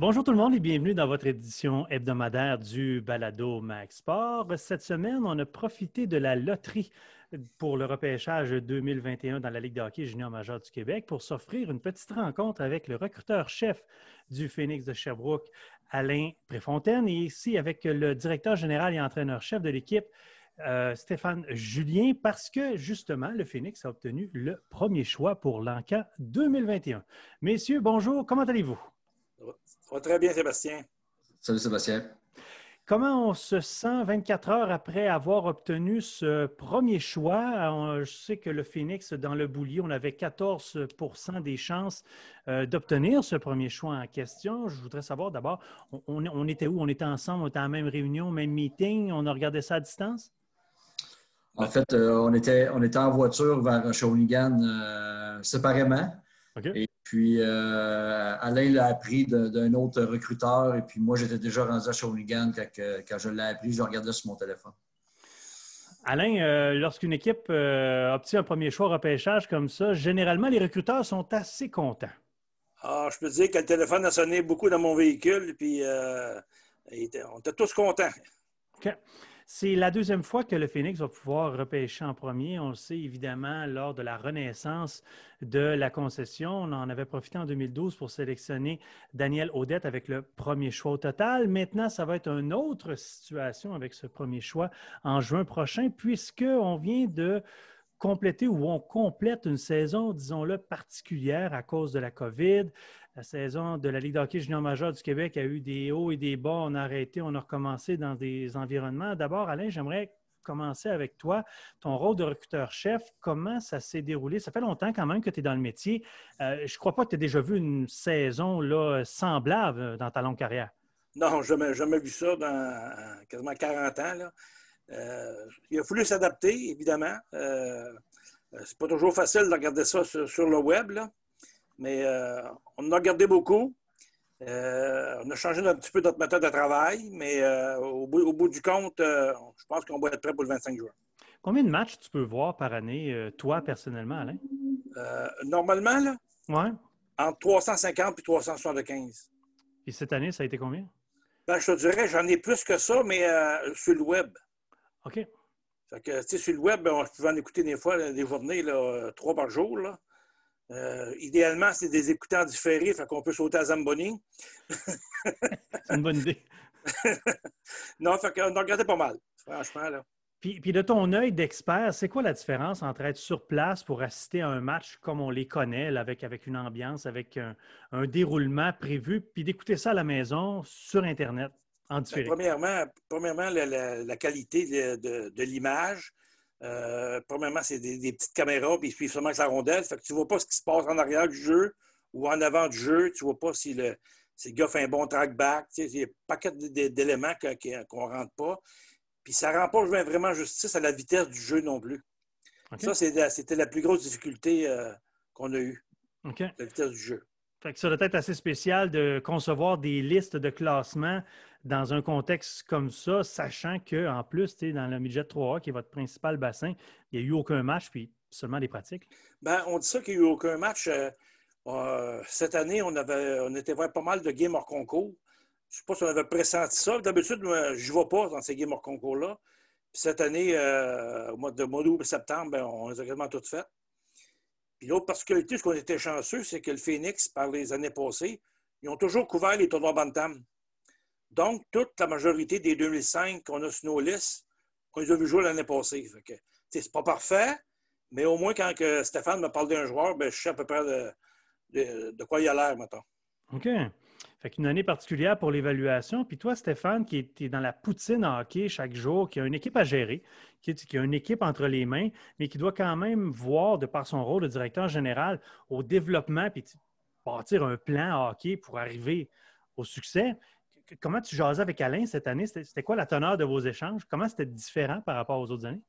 Bonjour tout le monde et bienvenue dans votre édition hebdomadaire du Balado Max Sport. Cette semaine, on a profité de la loterie pour le repêchage 2021 dans la Ligue de hockey junior majeur du Québec pour s'offrir une petite rencontre avec le recruteur-chef du Phoenix de Sherbrooke, Alain Préfontaine, et ici avec le directeur général et entraîneur-chef de l'équipe, euh, Stéphane Julien, parce que justement, le Phoenix a obtenu le premier choix pour l'encan 2021. Messieurs, bonjour, comment allez-vous? Ça va très bien, Sébastien. Salut, Sébastien. Comment on se sent 24 heures après avoir obtenu ce premier choix? Je sais que le Phoenix, dans le boulier, on avait 14 des chances euh, d'obtenir ce premier choix en question. Je voudrais savoir d'abord, on, était où? On était ensemble, on était en même réunion, même meeting, on a regardé ça à distance? En fait, euh, on, était, on était en voiture vers Shawinigan euh, séparément. Et puis, euh, Alain l'a appris d'un autre recruteur. Et puis, moi, j'étais déjà rendu à Shawinigan quand, je l'ai appris. Je regardais sur mon téléphone. Alain, euh, lorsqu'une équipe euh, obtient un premier choix au repêchage comme ça, généralement, les recruteurs sont assez contents. Ah, je peux te dire que le téléphone a sonné beaucoup dans mon véhicule. Puis, on était tous contents. C'est la deuxième fois que le Phoenix va pouvoir repêcher en premier. On le sait évidemment lors de la renaissance de la concession. On en avait profité en 2012 pour sélectionner Daniel Audette avec le premier choix au total. Maintenant, ça va être une autre situation avec ce premier choix en juin prochain, puisqu'on vient de compléter ou on complète une saison, disons-le, particulière à cause de la COVID. La saison de la Ligue d'hockey junior majeur du Québec a eu des hauts et des bas. On a arrêté, on a recommencé dans des environnements. D'abord, Alain, j'aimerais commencer avec toi. Ton rôle de recruteur-chef, comment ça s'est déroulé? Ça fait longtemps quand même que tu es dans le métier. Euh, je ne crois pas que tu aies déjà vu une saison là, semblable dans ta longue carrière. Non, jamais, jamais vu ça dans quasiment 40 ans. Là. Euh, il a fallu s'adapter, évidemment. Euh, c'est pas toujours facile de regarder ça sur, le web, mais euh, on en a regardé beaucoup. on a changé un petit peu notre méthode de travail, mais au bout, du compte, je pense qu'on va être prêt pour le 25 juin. Combien de matchs tu peux voir par année, toi, personnellement, Alain? normalement, là? Ouais. Entre 350 et 375. Et cette année, ça a été combien? Ben, je te dirais, j'en ai plus que ça, mais sur le web. OK. Fait que, sur le web, on pouvait en écouter des fois des journées, là, trois par jour. Là. Euh, idéalement, c'est des écouteurs différés, fait qu'on peut sauter à Zamboni. c'est une bonne idée. non, fait qu'on a regardé pas mal, franchement. Là. Puis, puis, de ton œil d'expert, c'est quoi la différence entre être sur place pour assister à un match comme on les connaît, avec, avec une ambiance, avec un, un déroulement prévu, puis d'écouter ça à la maison sur Internet? Ben, premièrement, premièrement la, qualité de, l'image. Euh, premièrement, c'est des, petites caméras, puis ils suivent seulement avec la rondelle. Fait que tu ne vois pas ce qui se passe en arrière du jeu ou en avant du jeu. Tu ne vois pas si le, gars fait un bon track back. il y a un paquet d'éléments qu'on ne rentre pas. Puis ça ne rend pas vraiment justice à la vitesse du jeu non plus. Ça, c'était la plus grosse difficulté euh, qu'on a eue. La vitesse du jeu. Fait que ça doit être assez spécial de concevoir des listes de classement dans un contexte comme ça, sachant qu'en plus, dans le midget 3A, qui est votre principal bassin, il n'y a eu aucun match, puis seulement des pratiques? Bien, on dit ça qu'il n'y a eu aucun match. Euh, euh, cette année, on, avait, on était voir pas mal de games hors concours. Je ne sais pas si on avait pressenti ça. D'habitude, je ne vais pas dans ces games hors concours-là. cette année, euh, au mois de mois d'août septembre, ben, on les a quasiment toutes faites. Puis l'autre particularité, ce qu'on était chanceux, c'est que le Phoenix, par les années passées, ils ont toujours couvert les tournois Bantam. Donc, toute la majorité des 2005 qu'on a sur nos listes, on les a vu jouer l'année passée. Ce n'est pas parfait, mais au moins quand que Stéphane me parle d'un joueur, ben, je sais à peu près de, quoi il a l'air, maintenant. OK. Fait qu'une année particulière pour l'évaluation. Puis toi, Stéphane, qui est dans la poutine hockey chaque jour, qui a une équipe à gérer, qui, a une équipe entre les mains, mais qui doit quand même voir, de par son rôle de directeur général, au développement, puis bâtir un plan hockey pour arriver au succès comment tu jasais avec Alain cette année? C'était quoi la teneur de vos échanges? Comment c'était différent par rapport aux autres années?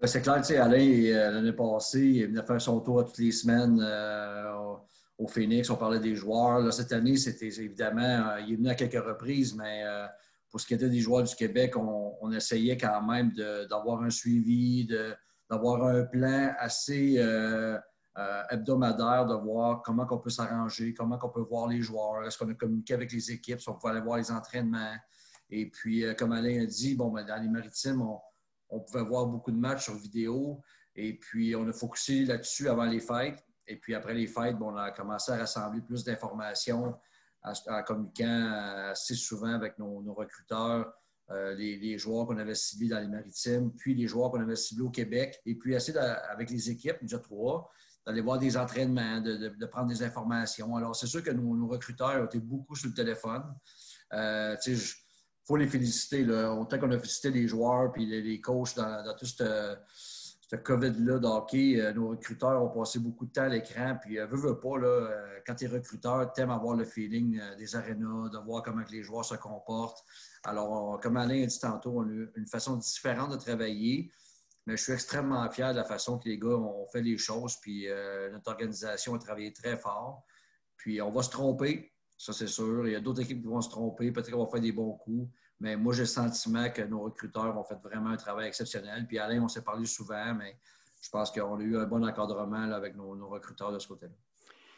Ben, c'est clair, tu sais, Alain, euh, l'année passée, il venait faire son tour toutes les semaines euh, au Phoenix. On parlait des joueurs. cette année, c'était évidemment, euh, il est venu à quelques reprises, mais pour ce qui était des joueurs du Québec, on, essayait quand même d'avoir un suivi, d'avoir un plan assez, euh, de voir comment on peut s'arranger, comment on peut voir les joueurs, est-ce qu'on a communiqué avec les équipes, si on pouvait aller voir les entraînements. Et puis, euh, comme Alain a dit, bon, ben, dans les maritimes, on, pouvait voir beaucoup de matchs sur vidéo. Et puis, on a focusé là-dessus avant les fêtes. Et puis, après les fêtes, bon, on a commencé à rassembler plus d'informations en, communiquant assez souvent avec nos, recruteurs, euh, les, joueurs qu'on avait ciblés dans les maritimes, puis les joueurs qu'on avait ciblés au Québec. Et puis, assez avec les équipes, déjà trois, d'aller voir des entraînements, de, prendre des informations. Alors, c'est sûr que nos, recruteurs ont été beaucoup sur le téléphone. Euh, il faut les féliciter. Là. Autant qu'on a félicité les joueurs puis les, coachs dans, tout ce, COVID-là d'hockey, euh, nos recruteurs ont passé beaucoup de temps à l'écran. Puis, euh, veux, veux pas, là, quand tu es recruteur, tu aimes avoir le feeling des arénas, de voir comment les joueurs se comportent. Alors, comme Alain a dit tantôt, on a une façon différente de travailler. Mais je suis extrêmement fier de la façon que les gars ont fait les choses. Puis euh, notre organisation a travaillé très fort. Puis on va se tromper, ça c'est sûr. Il y a d'autres équipes qui vont se tromper. Peut-être qu'on va faire des bons coups. Mais moi, j'ai le sentiment que nos recruteurs ont fait vraiment un travail exceptionnel. Puis Alain, on s'est parlé souvent, mais je pense qu'on a eu un bon encadrement avec nos, recruteurs de ce côté-là.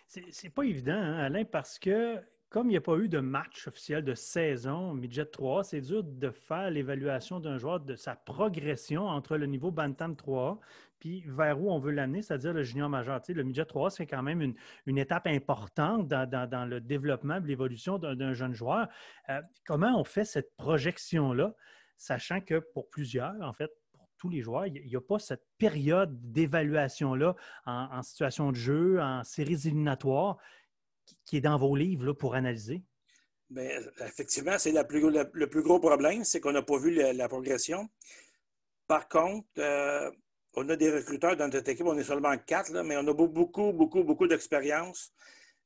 C'est pas évident, hein, Alain, parce que comme il n'y a pas eu de match officiel de saison Midget 3, c'est dur de faire l'évaluation d'un joueur de sa progression entre le niveau Bantam 3 puis vers où on veut l'amener, c'est-à-dire le junior majeur. le Midget 3, c'est quand même une, étape importante dans, le développement, l'évolution d'un jeune joueur. Euh, comment on fait cette projection-là, sachant que pour plusieurs, en fait, pour tous les joueurs, il n'y a pas cette période d'évaluation-là en, situation de jeu, en séries éliminatoires? Qui est dans vos livres pour analyser? Bien, effectivement, c'est le plus gros problème, c'est qu'on n'a pas vu la, progression. Par contre, euh, on a des recruteurs dans notre équipe, on est seulement quatre, mais on a beaucoup, beaucoup, beaucoup d'expérience.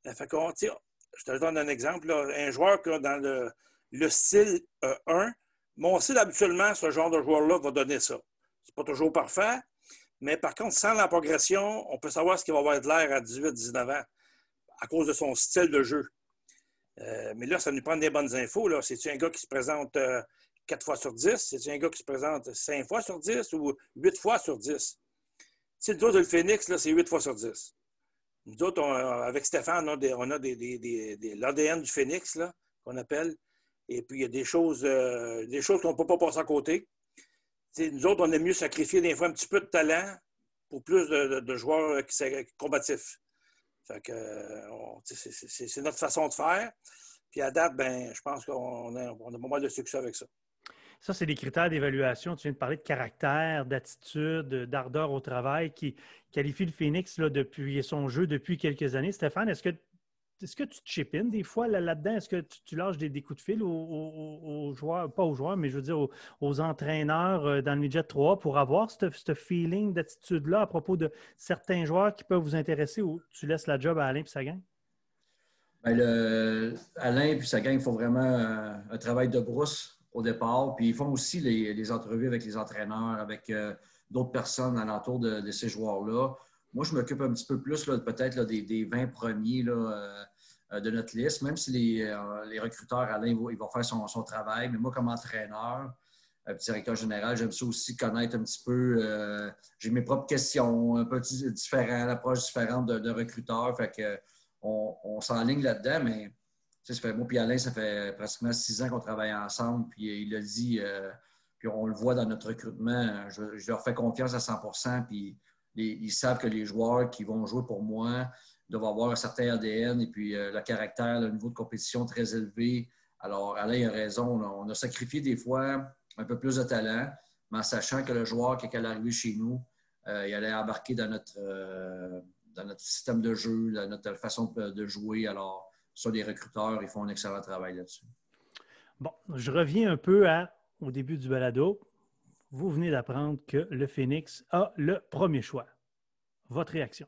Euh, fait je te donne un exemple. un joueur qui dans le, style 1, euh, mon style habituellement, ce genre de joueur-là va donner ça. C'est pas toujours parfait, mais par contre, sans la progression, on peut savoir ce qu'il va avoir de l'air à 18-19 ans à cause de son style de jeu. Euh, mais là, ça nous prend des bonnes infos. C'est-tu un gars qui se présente euh, quatre 4 fois sur 10? C'est-tu un gars qui se présente 5 fois sur 10 ou 8 fois sur 10? Si le autres, le Phoenix, c'est 8 fois sur 10. Nous autres, avec Stéphane, on a, des, l'ADN du Phoenix qu'on appelle. Et puis, il y a des choses, euh, des choses qu'on ne peut pas passer à côté. nous autres, on aime mieux sacrifier des fois un petit peu de talent pour plus de, joueurs qui, combatifs. Fait que c'est notre façon de faire. Puis à date, ben, je pense qu'on a, on a pas mal de succès avec ça. Ça, c'est des critères d'évaluation. Tu viens de parler de caractère, d'attitude, d'ardeur au travail qui qualifient le Phoenix là, depuis son jeu depuis quelques années. Stéphane, est-ce que est-ce que tu chip des fois là-dedans? Est-ce que tu, lâches des, coups de fil aux, joueurs, pas aux joueurs, mais je veux dire aux, entraîneurs euh, dans le midget 3 pour avoir ce feeling d'attitude-là à propos de certains joueurs qui peuvent vous intéresser ou tu laisses la job à Alain et sa gang? Ben, Alain et sa gang font vraiment un, travail de brousse au départ. Puis ils font aussi les, entrevues avec les entraîneurs, avec euh, d'autres personnes alentour de, de ces joueurs-là. Moi, je m'occupe un petit peu plus peut-être des, des, 20 premiers euh, euh, de notre liste, même si les, euh, recruteurs, Alain, il va, faire son, travail. Mais moi, comme entraîneur, directeur général, j'aime ça aussi connaître un petit peu. J'ai mes propres questions, un peu différent, l'approche différente de, recruteurs. Fait que on, s'enligne là-dedans, mais ça fait, moi et Alain, ça fait pratiquement six ans qu'on travaille ensemble. Puis il a dit, puis on le voit dans notre recrutement, je, je, leur fais confiance à 100 puis ils savent que les joueurs qui vont jouer pour moi doivent avoir un certain ADN et puis euh, le caractère, le niveau de compétition très élevé. Alors, Alain a raison. On a sacrifié des fois un peu plus de talent, mais en sachant que le joueur, qui est arrivé chez nous, euh, il allait embarquer dans notre, euh, dans notre système de jeu, dans notre façon de jouer. Alors, sur les recruteurs, ils font un excellent travail là-dessus. Bon, je reviens un peu au début du balado vous venez d'apprendre que le Phoenix a le premier choix. Votre réaction?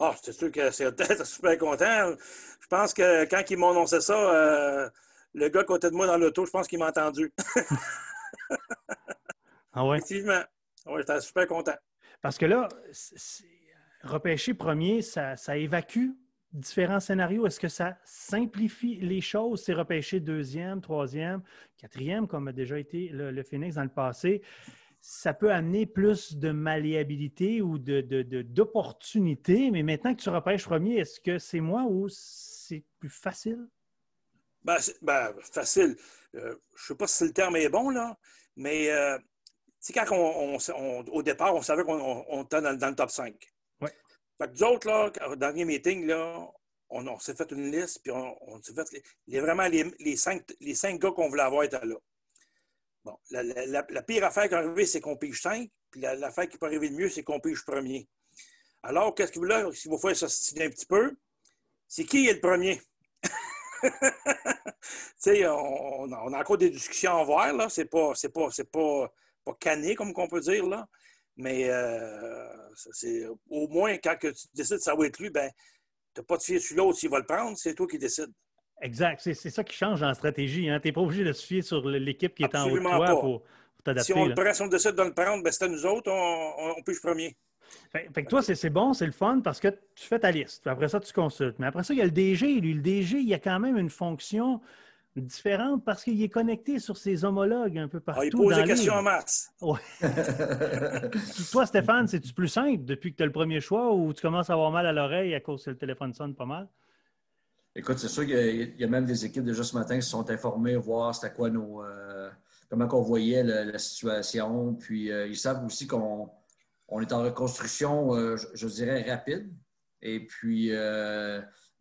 Ah, c'est sûr que c'est super content. Je pense que quand ils m'ont annoncé ça, euh, le gars à côté de moi dans l'auto, je pense qu'il m'a entendu. ah ouais? Effectivement. Oui, j'étais super content. Parce que là, repêcher premier, ça, ça évacue différents scénarios? Est-ce que ça simplifie les choses? C'est repêcher deuxième, troisième, quatrième, comme a déjà été le, Phoenix dans le passé? ça peut amener plus de malléabilité ou d'opportunité. De, mais maintenant que tu repêches premier, est-ce que c'est moi ou c'est plus facile? Ben, ben facile. Euh, je ne sais pas si le terme est bon, là, mais euh, quand on, au départ, on savait qu'on était dans, le top 5. Fait que nous autres, là, au dernier meeting, là, on, s'est fait une liste, puis on, s'est fait les, vraiment les, cinq, les cinq gars qu'on voulait avoir étaient là. Bon, la, pire affaire qui est arrivée, c'est qu'on pige 5, puis l'affaire qui peut arriver de mieux, c'est qu'on pige premier. Alors, qu'est-ce qu'il là, s'il vous faire s'ostiner un petit peu, c'est qui est le premier? sais, on, a encore des discussions à voir, là. C'est pas, c'est pas, pas, pas canné, comme on peut dire, là. Mais euh, c'est au moins quand tu décides que ça va être lui, ben, tu n'as pas de fier sur l'autre s'il va le prendre, c'est toi qui décides. Exact. C'est ça qui change en stratégie. Hein. Tu n'es pas obligé de se fier sur l'équipe qui est en haut de toi pour, t'adapter. Si on, le prend, si on décide de le prendre, ben, c'est à nous autres, on, on, premier. Fait, que toi, c'est bon, c'est le fun parce que tu fais ta liste. Après ça, tu consultes. Mais après ça, il y a le DG. Lui, le DG, il y a quand même une fonction différente parce qu'il est connecté sur ses homologues un peu partout. Ah, il pose des questions en masse. Ouais. Toi, Stéphane, c'est-tu plus simple depuis que tu as le premier choix ou tu commences à avoir mal à l'oreille à cause que le téléphone sonne pas mal? Écoute, c'est sûr qu'il y, a même des équipes déjà ce matin qui se sont informées, voir c'était quoi nos. Euh, comment on voyait la, situation. Puis euh, ils savent aussi qu'on on est en reconstruction, euh, je, dirais, rapide. Et puis,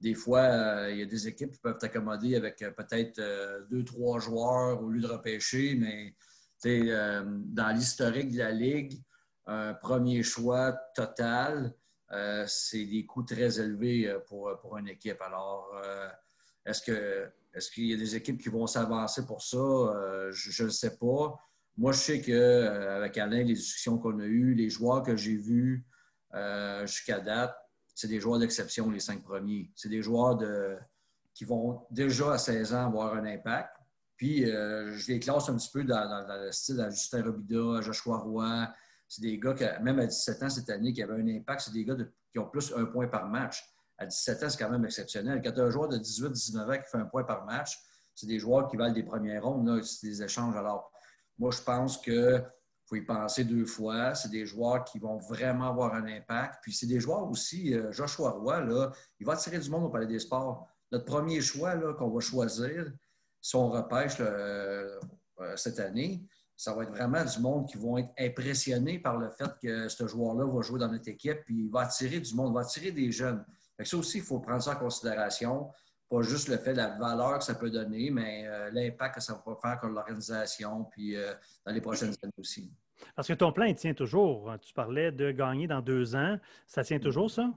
des fois, il y a des équipes qui peuvent t'accommoder avec peut-être deux, trois joueurs au lieu de repêcher, mais dans l'historique de la Ligue, un premier choix total, euh, c'est des coûts très élevés euh, pour, pour une équipe. Alors, euh, est-ce est-ce qu'il y a des équipes qui vont s'avancer pour ça? je ne sais pas. Moi, je sais qu'avec Alain, les discussions qu'on a eues, les joueurs que j'ai vus jusqu'à date, c'est des joueurs d'exception, les cinq premiers. C'est des joueurs qui vont déjà à 16 ans avoir un impact. Puis, je les classe un petit peu dans, le style à Justin Robida, Joshua Roy, c'est des gars qui, même à 17 ans cette année, qui avaient un impact. C'est des gars qui ont plus un point par match. À 17 ans, c'est quand même exceptionnel. Quand tu as un joueur de 18-19 ans qui fait un point par match, c'est des joueurs qui valent des premières rondes. C'est des échanges. Alors, moi, je pense qu'il faut y penser deux fois. C'est des joueurs qui vont vraiment avoir un impact. Puis, c'est des joueurs aussi. Euh, Joshua Roy, là, il va attirer du monde au Palais des Sports. Notre premier choix qu'on va choisir, si on repêche euh, cette année, ça va être vraiment du monde qui vont être impressionnés par le fait que ce joueur-là va jouer dans notre équipe, puis il va attirer du monde, il va attirer des jeunes. ça aussi, il faut prendre ça en considération. Pas juste le fait de la valeur que ça peut donner, mais euh, l'impact que ça va faire sur l'organisation, puis euh, dans les prochaines années aussi. Parce que ton plan, il tient toujours. Tu parlais de gagner dans deux ans. Ça tient toujours, ça?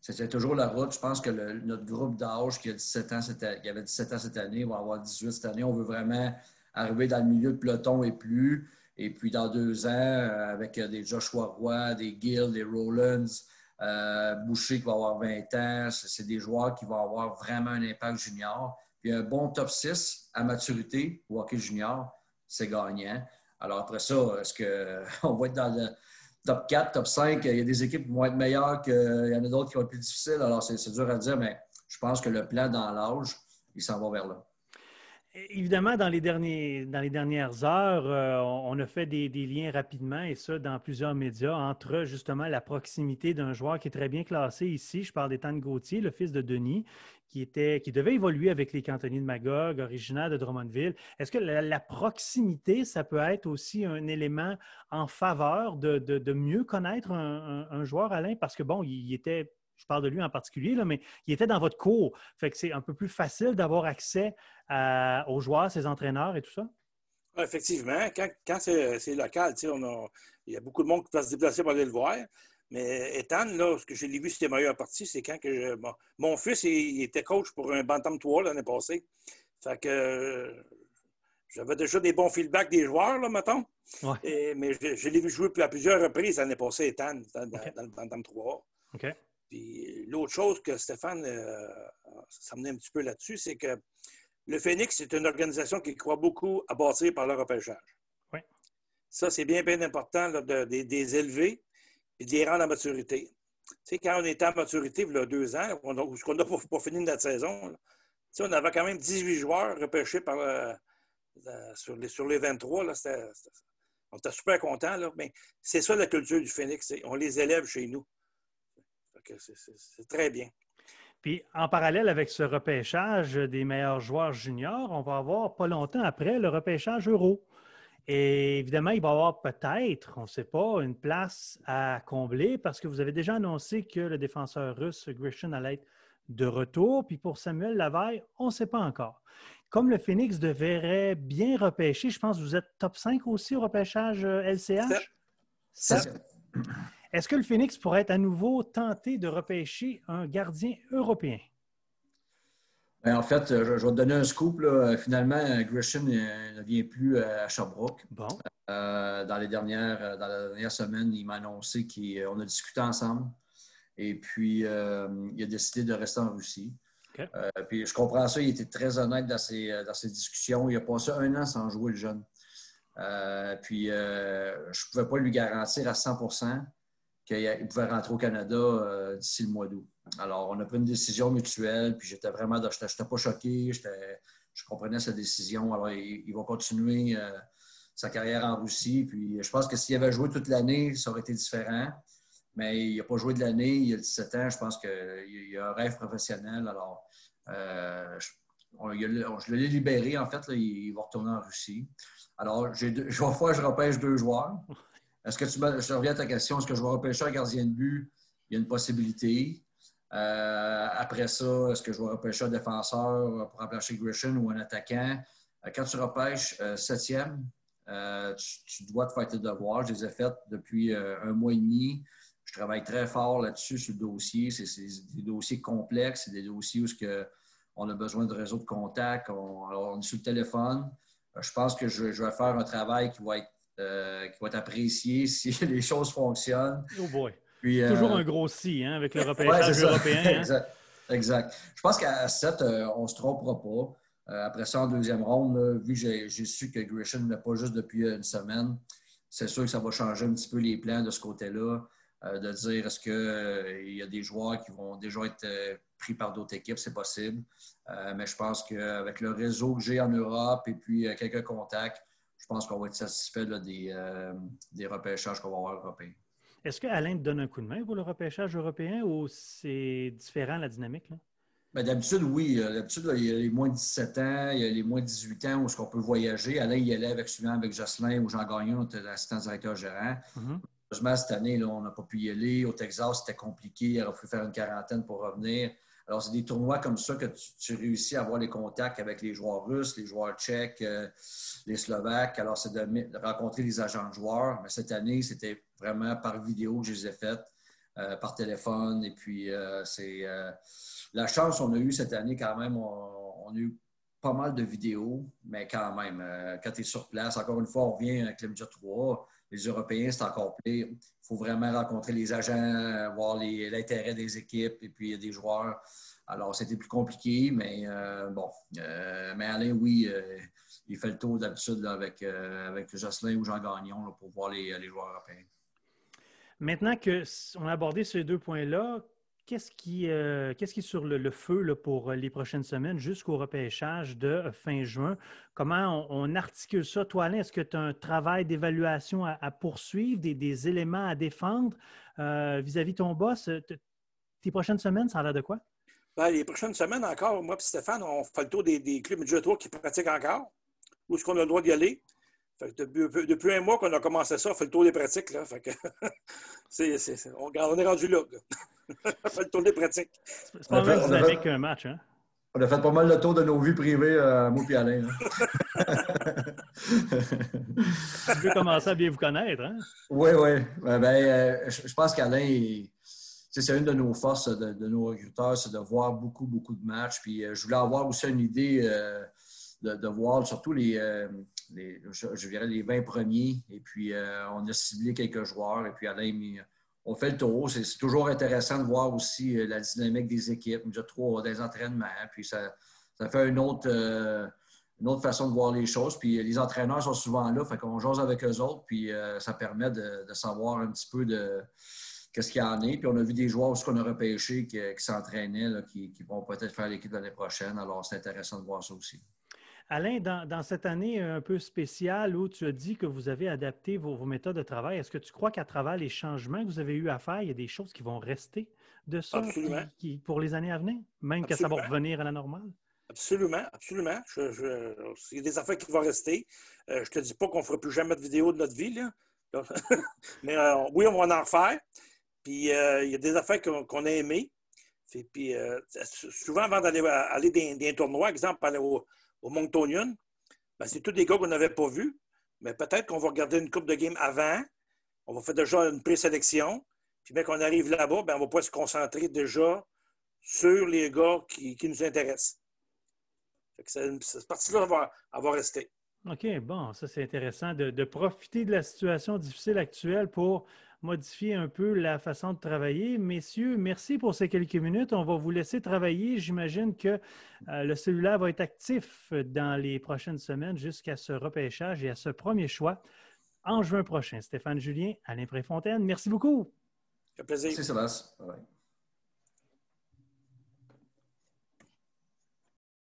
Ça tient toujours la route. Je pense que notre groupe d'âge qui, a 17 ans qui avait 17 ans cette année va avoir 18 cette année. On veut vraiment arriver dans le milieu de peloton et plus. Et puis dans deux ans, euh, avec des Joshua Roy, des Gill, des Rollins, euh, Boucher qui va avoir 20 ans, c'est des joueurs qui vont avoir vraiment un impact junior. Puis un bon top 6 à maturité au hockey junior, c'est gagnant. Alors après ça, est-ce qu'on va être dans le top 4, top 5? Il y a des équipes qui vont être meilleures, qu'il y en a d'autres qui vont être plus difficiles. Alors c'est dur à dire, mais je pense que le plan dans l'âge, il s'en va vers là. Évidemment, dans les, dernières heures, euh, on a fait des, liens rapidement, et ça dans plusieurs médias, entre justement la proximité d'un joueur qui est très bien classé ici. Je parle d'Étienne Gauthier, le fils de Denis, qui, était, qui devait évoluer avec les cantonniers de Magog, originaire de Drummondville. Est-ce que la, proximité, ça peut être aussi un élément en faveur de, mieux connaître un, joueur, Alain? Parce que, bon, il était je parle de lui en particulier, là, mais il était dans votre cours. Fait que c'est un peu plus facile d'avoir accès aux joueurs, ses entraîneurs et tout ça? Effectivement, quand, c'est local, il y a beaucoup de monde qui va se déplacer pour aller le voir. Mais Ethan, là, ce que j'ai vu, c'était meilleur partie, c'est quand que mon fils il, était coach pour un Bantam 3 l'année passée. Fait que j'avais déjà des bons feedbacks des joueurs, là, mettons. mais je, l'ai vu jouer à plusieurs reprises l'année passée, Ethan, dans, le Bantam 3. OK. L'autre chose que Stéphane euh, s'amenait un petit peu là-dessus, c'est que le Phoenix, c'est une organisation qui croit beaucoup à bâtir par le repêchage. Oui. Ça, c'est bien, bien important de, des élever et de les rendre à maturité. Tu sais, quand on était à maturité, il y a deux ans, on a, qu'on n'a pas, fini notre saison, on avait quand même 18 joueurs repêchés par, euh, sur, les, sur les 23. On était super contents, là. Mais c'est ça la culture du Phoenix. On les élève chez nous. C'est très bien. Puis en parallèle avec ce repêchage des meilleurs joueurs juniors, on va avoir pas longtemps après le repêchage euro. Et évidemment, il va y avoir peut-être, on ne sait pas, une place à combler parce que vous avez déjà annoncé que le défenseur russe Grishin allait être de retour. Puis pour Samuel Lavaille, on ne sait pas encore. Comme le Phoenix devrait bien repêcher, je pense que vous êtes top 5 aussi au repêchage LCH? Est-ce que le Phoenix pourrait être à nouveau tenté de repêcher un gardien européen? Ben, en fait, je, vais te donner un scoop. Finalement, Grisham ne vient plus à Sherbrooke. Bon. Euh, dans, les dernières, dans la dernière semaine, il m'a annoncé qu'on a discuté ensemble. Et puis, euh, il a décidé de rester en Russie. Euh, puis je comprends ça, il était très honnête dans ses, dans ses, discussions. Il a passé un an sans jouer le jeune. puis je ne pouvais pas lui garantir à 100 qu'il pouvait rentrer au Canada euh, d'ici le mois d'août. Alors, on a pris une décision mutuelle, puis j'étais vraiment, je n'étais pas choqué, je comprenais sa décision. Alors, il, va continuer euh, sa carrière en Russie. Puis, je pense que s'il avait joué toute l'année, ça aurait été différent. Mais il n'a pas joué de l'année, il a 17 ans. Je pense qu'il a un rêve professionnel. Alors, euh, je, l'ai libéré, en fait. il, va retourner en Russie. Alors, je vais fois, je repêche deux joueurs. Est-ce que tu je reviens à ta question, est-ce que je vais repêcher un gardien de but? Il y a une possibilité. Euh, après ça, est-ce que je vais repêcher un défenseur pour remplacer Grisham ou un attaquant? Euh, quand tu repêches euh, septième, tu, dois te faire tes devoirs. Je les ai faits depuis un mois et demi. Je travaille très fort là-dessus, sur le dossier. C'est des dossiers complexes, c'est des dossiers où on a besoin de réseau de contact. On, alors, on est sur le téléphone. Je pense que je vais faire un travail qui va être euh, qui va être apprécié si les choses fonctionnent. Oh boy. Toujours euh, un gros si hein, avec le repêchage européen. Hein. exact. Je pense qu'à 7, euh, on ne se trompera pas. après ça, en deuxième ronde, vu que j'ai su que Grisham n'est pas juste depuis une semaine, c'est sûr que ça va changer un petit peu les plans de ce côté-là, de dire est-ce qu'il y a des joueurs qui vont déjà être pris par d'autres équipes, c'est possible. mais je pense qu'avec le réseau que j'ai en Europe et puis quelques contacts, je pense qu'on va être satisfait euh, des, repêchages qu'on va avoir européens. Est-ce qu'Alain te donne un coup de main pour le repêchage européen ou c'est différent la dynamique? Ben, d'habitude, oui. Euh, d'habitude, il y a les moins de 17 ans, il y a les moins de 18 ans où est-ce qu'on peut voyager. Alain, il y allait avec, souvent avec Jocelyn ou Jean Gagnon, notre assistant directeur gérant. Mm cette année, là, on n'a pas pu y aller. Au Texas, c'était compliqué. Il aurait fallu faire une quarantaine pour revenir. Alors, c'est des tournois comme ça que tu, réussis à avoir les contacts avec les joueurs russes, les joueurs tchèques, euh, les Slovaques. Alors, c'est de, rencontrer les agents de joueurs. Mais cette année, c'était vraiment par vidéo que je les ai faites, euh, par téléphone. Et puis, euh, c'est la chance qu'on a eue cette année quand même. On, a eu pas mal de vidéos, mais quand même, quand tu es sur place, encore une fois, on revient avec le Média 3 les Européens, c'est encore plus. Vraiment rencontrer les agents, voir l'intérêt des équipes et puis des joueurs. Alors, c'était plus compliqué, mais euh, bon. Euh, mais Alain, oui, euh, il fait le tour d'habitude avec, avec Jocelyn ou Jean Gagnon pour voir les, les joueurs européens. Maintenant qu'on a abordé ces deux points-là, Qu'est-ce qui, euh, qui, est sur le, feu pour les prochaines semaines jusqu'au repêchage de fin juin? Comment on, articule ça? Toi, Alain, est-ce que tu as un travail d'évaluation à, poursuivre, des, éléments à défendre euh, vis-à-vis ton boss? Tes prochaines semaines, ça a l'air de quoi? Ben, les prochaines semaines encore, moi et Stéphane, on fait le tour des, des clubs de tour qui pratiquent encore. Où est-ce qu'on a le droit d'y aller? depuis, un mois qu'on a commencé ça, on fait le tour des pratiques. Là. On, est rendu là. on fait le tour des pratiques. C'est pas mal dynamique qu'un match. Hein? On a fait pas mal le tour de nos vies privées, euh, moi et Alain. tu veux commencer à bien vous connaître. Hein? Oui, oui. Ben, euh, je pense qu'Alain, c'est une de nos forces de, nos recruteurs, c'est de voir beaucoup, beaucoup de matchs. Puis euh, je voulais avoir aussi une idée euh, de, voir surtout les, je, dirais les 20 premiers. Et puis, euh, on a ciblé quelques joueurs. Et puis, Alain, on fait le tour. C'est toujours intéressant de voir aussi euh, la dynamique des équipes. Déjà trois des entraînements. Puis, ça, ça fait une autre, euh, façon de voir les choses. Puis, les entraîneurs sont souvent là. Fait qu'on jase avec eux autres. Puis, ça permet de, savoir un petit peu de qu'est-ce qu'il y en est. Puis on a vu des joueurs aussi qu'on a repêchés qui, qui s'entraînaient, qui, qui, vont peut-être faire l'équipe l'année prochaine. Alors, c'est intéressant de voir ça aussi. Alain, dans, cette année un peu spéciale où tu as dit que vous avez adapté vos, méthodes de travail, est-ce que tu crois qu'à travers les changements que vous avez eu à faire, il y a des choses qui vont rester de ça qui, pour les années à venir, même que ça va revenir à la normale? Absolument, absolument. il y a des affaires qui vont rester. Euh, je ne te dis pas qu'on ne fera plus jamais de vidéo de notre vie, mais euh, oui, on va en refaire. Puis euh, il y a des affaires qu'on a aimées. Puis, souvent, avant d'aller aller dans, un tournoi, exemple, aller au, au Monctonian, ben, c'est tous des gars qu'on n'avait pas vus. Mais peut-être qu'on va regarder une coupe de game avant. On va faire déjà une présélection. Puis, bien qu'on arrive là-bas, ben, on va pouvoir se concentrer déjà sur les gars qui, nous intéressent. cette partie-là va, va rester. OK, bon, ça c'est intéressant de, profiter de la situation difficile actuelle pour modifier un peu la façon de travailler. Messieurs, merci pour ces quelques minutes. On va vous laisser travailler. J'imagine que euh, le cellulaire va être actif dans les prochaines semaines jusqu'à ce repêchage et à ce premier choix en juin prochain. Stéphane Julien, Alain Préfontaine, merci beaucoup. Un plaisir. Merci Sébastien.